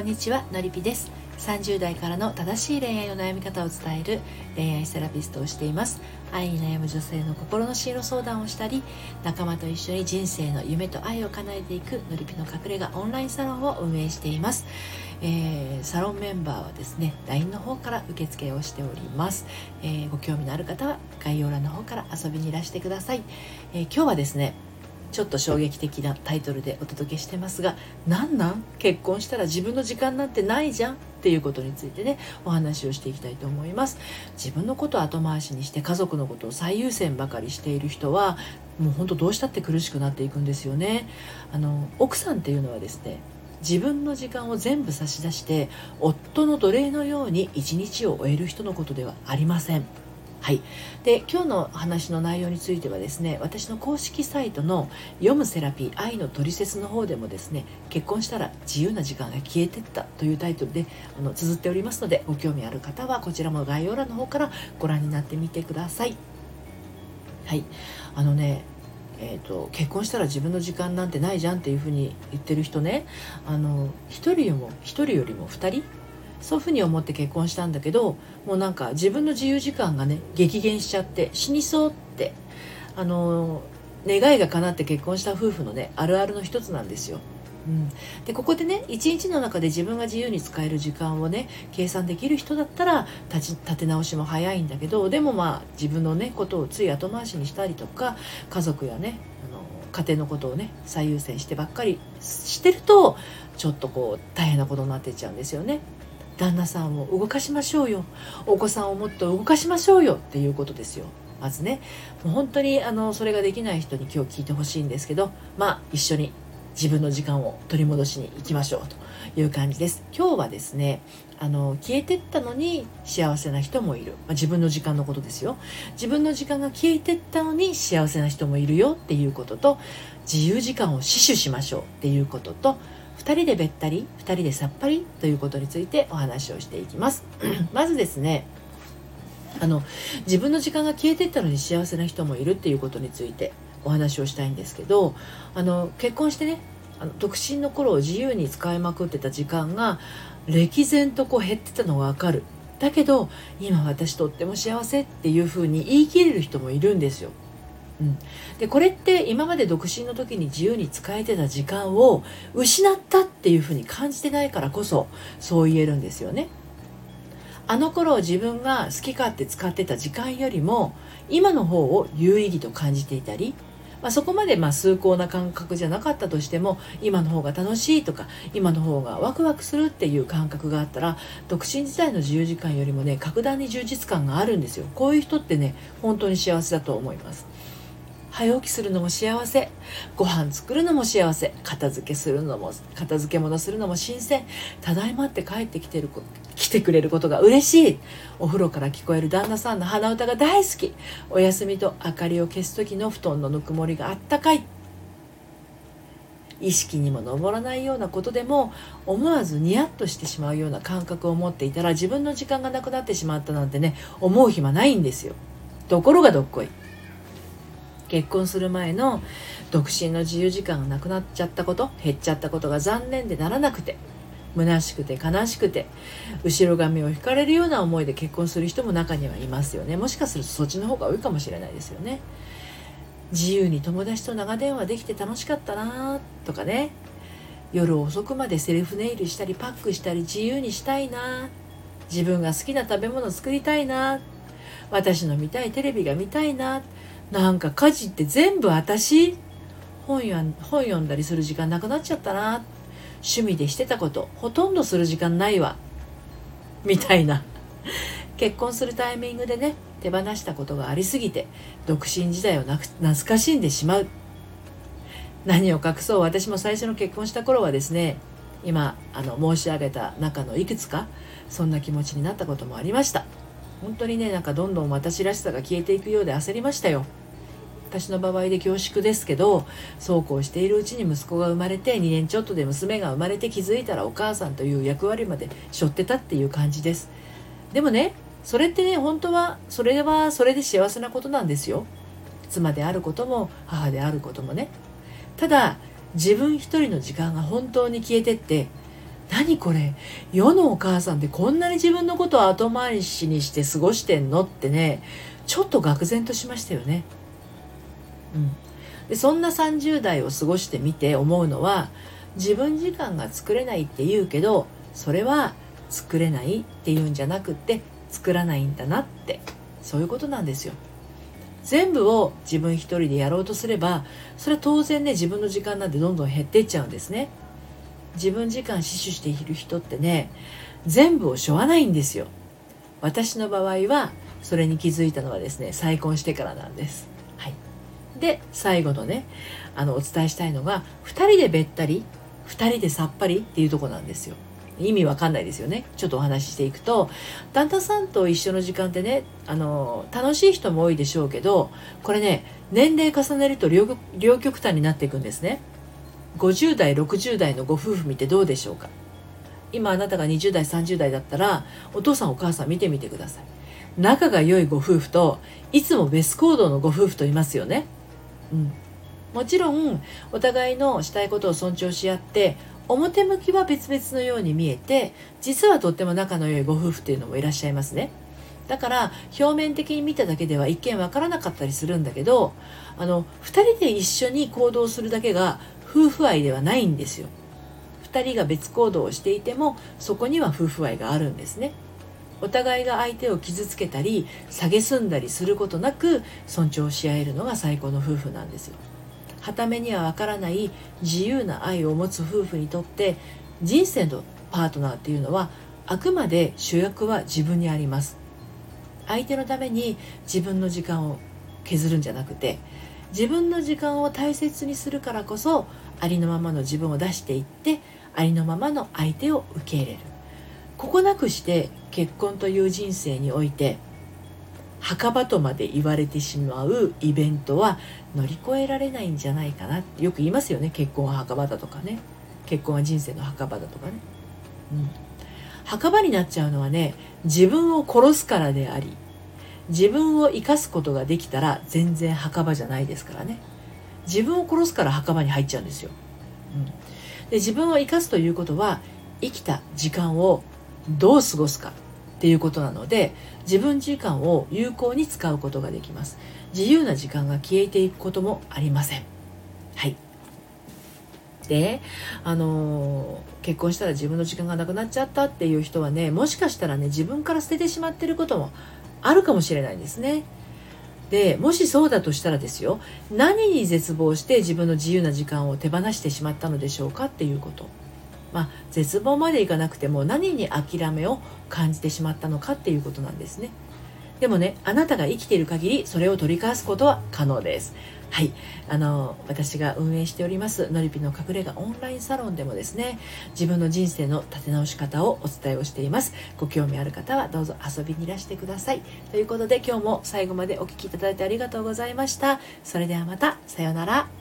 こんにちはのりぴです。30代からの正しい恋愛の悩み方を伝える恋愛セラピストをしています。愛に悩む女性の心の進路相談をしたり仲間と一緒に人生の夢と愛を叶えていくのりぴの隠れ家オンラインサロンを運営しています、えー、サロンメンバーはですね LINE の方から受付をしております、えー、ご興味のある方は概要欄の方から遊びにいらしてください、えー、今日はですねちょっと衝撃的なタイトルでお届けしてますがなんなん？結婚したら自分の時間なんてないじゃん？っていうことについてねお話をしていきたいと思います。自分のことを後回しにして家族のことを最優先ばかりしている人はもうほんとどうしたって苦しくなっていくんですよね。あの奥さんっていうのはですね自分の時間を全部差し出して夫の奴隷のように一日を終える人のことではありません。はい、で今日の話の内容についてはですね私の公式サイトの「読むセラピー愛のトリセツ」の方でもですね結婚したら自由な時間が消えてったというタイトルであの綴っておりますのでご興味ある方はこちらも概要欄の方からご覧になってみてください。はいあのねえーと、結婚したら自分の時間なんてないじゃんっていうふうに言ってる人ねあの1人よりも1人よりも2人そういうふうに思って結婚したんだけどもうなんか自分の自由時間がね激減しちゃって死にそうってあの願いが叶って結婚した夫婦のねあるあるの一つなんですよ。うん、でここでね一日の中で自分が自由に使える時間をね計算できる人だったら立ち立て直しも早いんだけどでもまあ自分のねことをつい後回しにしたりとか家族やねあの家庭のことをね最優先してばっかりしてるとちょっとこう大変なことになってっちゃうんですよね。旦那さんを動かしましょうよ。お子さんをもっと動かしましょうよっていうことですよ。まずね。もう本当にあのそれができない人に今日聞いてほしいんですけどまあ一緒に自分の時間を取り戻しに行きましょうという感じです。今日はですねあの消えてったのに幸せな人もいる、まあ、自分の時間のことですよ。自分の時間が消えてったのに幸せな人もいるよっていうことと自由時間を死守しましょうっていうことと2人でべったり2人でさっぱりということについてお話をしていきます。まずですねあの自分の時間が消えてったのに幸せな人もいるっていうことについてお話をしたいんですけどあの結婚してねあの独身の頃を自由に使いまくってた時間が歴然とこう減ってたのが分かる。だけど今私とっても幸せっていうふうに言い切れる人もいるんですよ。うん、でこれって今まで独身の時に自由に使えてた時間を失ったっていうふうに感じてないからこそそう言えるんですよね。あの頃自分が好き勝手使ってた時間よりも今の方を有意義と感じていたり、まあ、そこまでまあ崇高な感覚じゃなかったとしても今の方が楽しいとか今の方がワクワクするっていう感覚があったら独身時代の自由時間よりもね格段に充実感があるんですよこういう人ってね本当に幸せだと思います。早起きするのも幸せ。ご飯作るのも幸せ。片付けするのも片付け物するのも新鮮。ただいまって帰ってきてる来てくれることが嬉しい。お風呂から聞こえる旦那さんの鼻歌が大好き。お休みと明かりを消す時の布団のぬくもりがあったかい。意識にも上らないようなことでも思わずニヤッとしてしまうような感覚を持っていたら自分の時間がなくなってしまったなんてね思う暇ないんですよ。ところがどっこい。結婚する前の独身の自由時間がなくなっちゃったこと減っちゃったことが残念でならなくて虚しくて悲しくて後ろ髪を引かれるような思いで結婚する人も中にはいますよね。もしかするとそっちの方が多いかもしれないですよね。自由に友達と長電話できて楽しかったなとかね。夜遅くまでセルフネイルしたりパックしたり自由にしたいな自分が好きな食べ物作りたいな私の見たいテレビが見たいななんか家事って全部私本や本読んだりする時間なくなっちゃったな。趣味でしてたことほとんどする時間ないわ。みたいな。結婚するタイミングでね手放したことがありすぎて独身時代をなく懐かしんでしまう。何を隠そう私も最初の結婚した頃はですね今あの申し上げた中のいくつかそんな気持ちになったこともありました。本当にねなんかどんどん私らしさが消えていくようで焦りましたよ。私の場合で恐縮ですけどそうこうしているうちに息子が生まれて2年ちょっとで娘が生まれて気づいたらお母さんという役割まで背負ってたっていう感じです。でもねそれってね本当はそれはそれで幸せなことなんですよ。妻であることも母であることもね。ただ自分一人の時間が本当に消えてって何これ世のお母さんってこんなに自分のことを後回しにして過ごしてんのってねちょっと愕然としましたよね。うん、でそんな30代を過ごしてみて思うのは自分時間が作れないって言うけどそれは作れないっていうんじゃなくって作らないんだなってそういうことなんですよ。全部を自分一人でやろうとすればそれは当然ね自分の時間なんてどんどん減っていっちゃうんですね。自分時間死守している人ってね全部を背負わないんですよ。私の場合はそれに気づいたのはですね再婚してからなんです。で最後のねあのお伝えしたいのが2人でべったり2人でさっぱりっていうとこなんですよ。意味わかんないですよね。ちょっとお話ししていくと旦那さんと一緒の時間ってねあの楽しい人も多いでしょうけどこれね年齢重ねると両極端になっていくんですね。50代60代のご夫婦見てどうでしょうか。今あなたが20代30代だったらお父さんお母さん見てみてください。仲が良いご夫婦といつもベス行動のご夫婦といますよね。うん。もちろんお互いのしたいことを尊重し合って表向きは別々のように見えて実はとっても仲の良いご夫婦っていうのもいらっしゃいますね。だから表面的に見ただけでは一見わからなかったりするんだけどあの2人で一緒に行動するだけが夫婦愛ではないんですよ。2人が別行動をしていてもそこには夫婦愛があるんですね。お互いが相手を傷つけたり蔑んだりすることなく尊重し合えるのが最高の夫婦なんですよ。はためにはわからない自由な愛を持つ夫婦にとって人生のパートナーっていうのはあくまで主役は自分にあります。相手のために自分の時間を削るんじゃなくて自分の時間を大切にするからこそありのままの自分を出していってありのままの相手を受け入れる。ここなくして結婚という人生において墓場とまで言われてしまうイベントは乗り越えられないんじゃないかな。ってよく言いますよね。結婚は墓場だとかね。結婚は人生の墓場だとかね、うん、墓場になっちゃうのはね自分を殺すからであり自分を生かすことができたら全然墓場じゃないですからね。自分を殺すから墓場に入っちゃうんですよ、うん、で自分を生かすということは生きた時間をどう過ごすかっていうことなので自分時間を有効に使うことができます。自由な時間が消えていくこともありません。はい。であの結婚したら自分の時間がなくなっちゃったっていう人はねもしかしたらね自分から捨ててしまってることもあるかもしれないんですね。でもしそうだとしたらですよ何に絶望して自分の自由な時間を手放してしまったのでしょうかっていうこと。まあ、絶望までいかなくても何に諦めを感じてしまったのかっていうことなんですね。でもねあなたが生きている限りそれを取り返すことは可能です。はい。あの私が運営しておりますのりぴの隠れ家オンラインサロンでもですね自分の人生の立て直し方をお伝えをしています。ご興味ある方はどうぞ遊びにいらしてください。ということで今日も最後までお聴きいただいてありがとうございました。それではまたさようなら。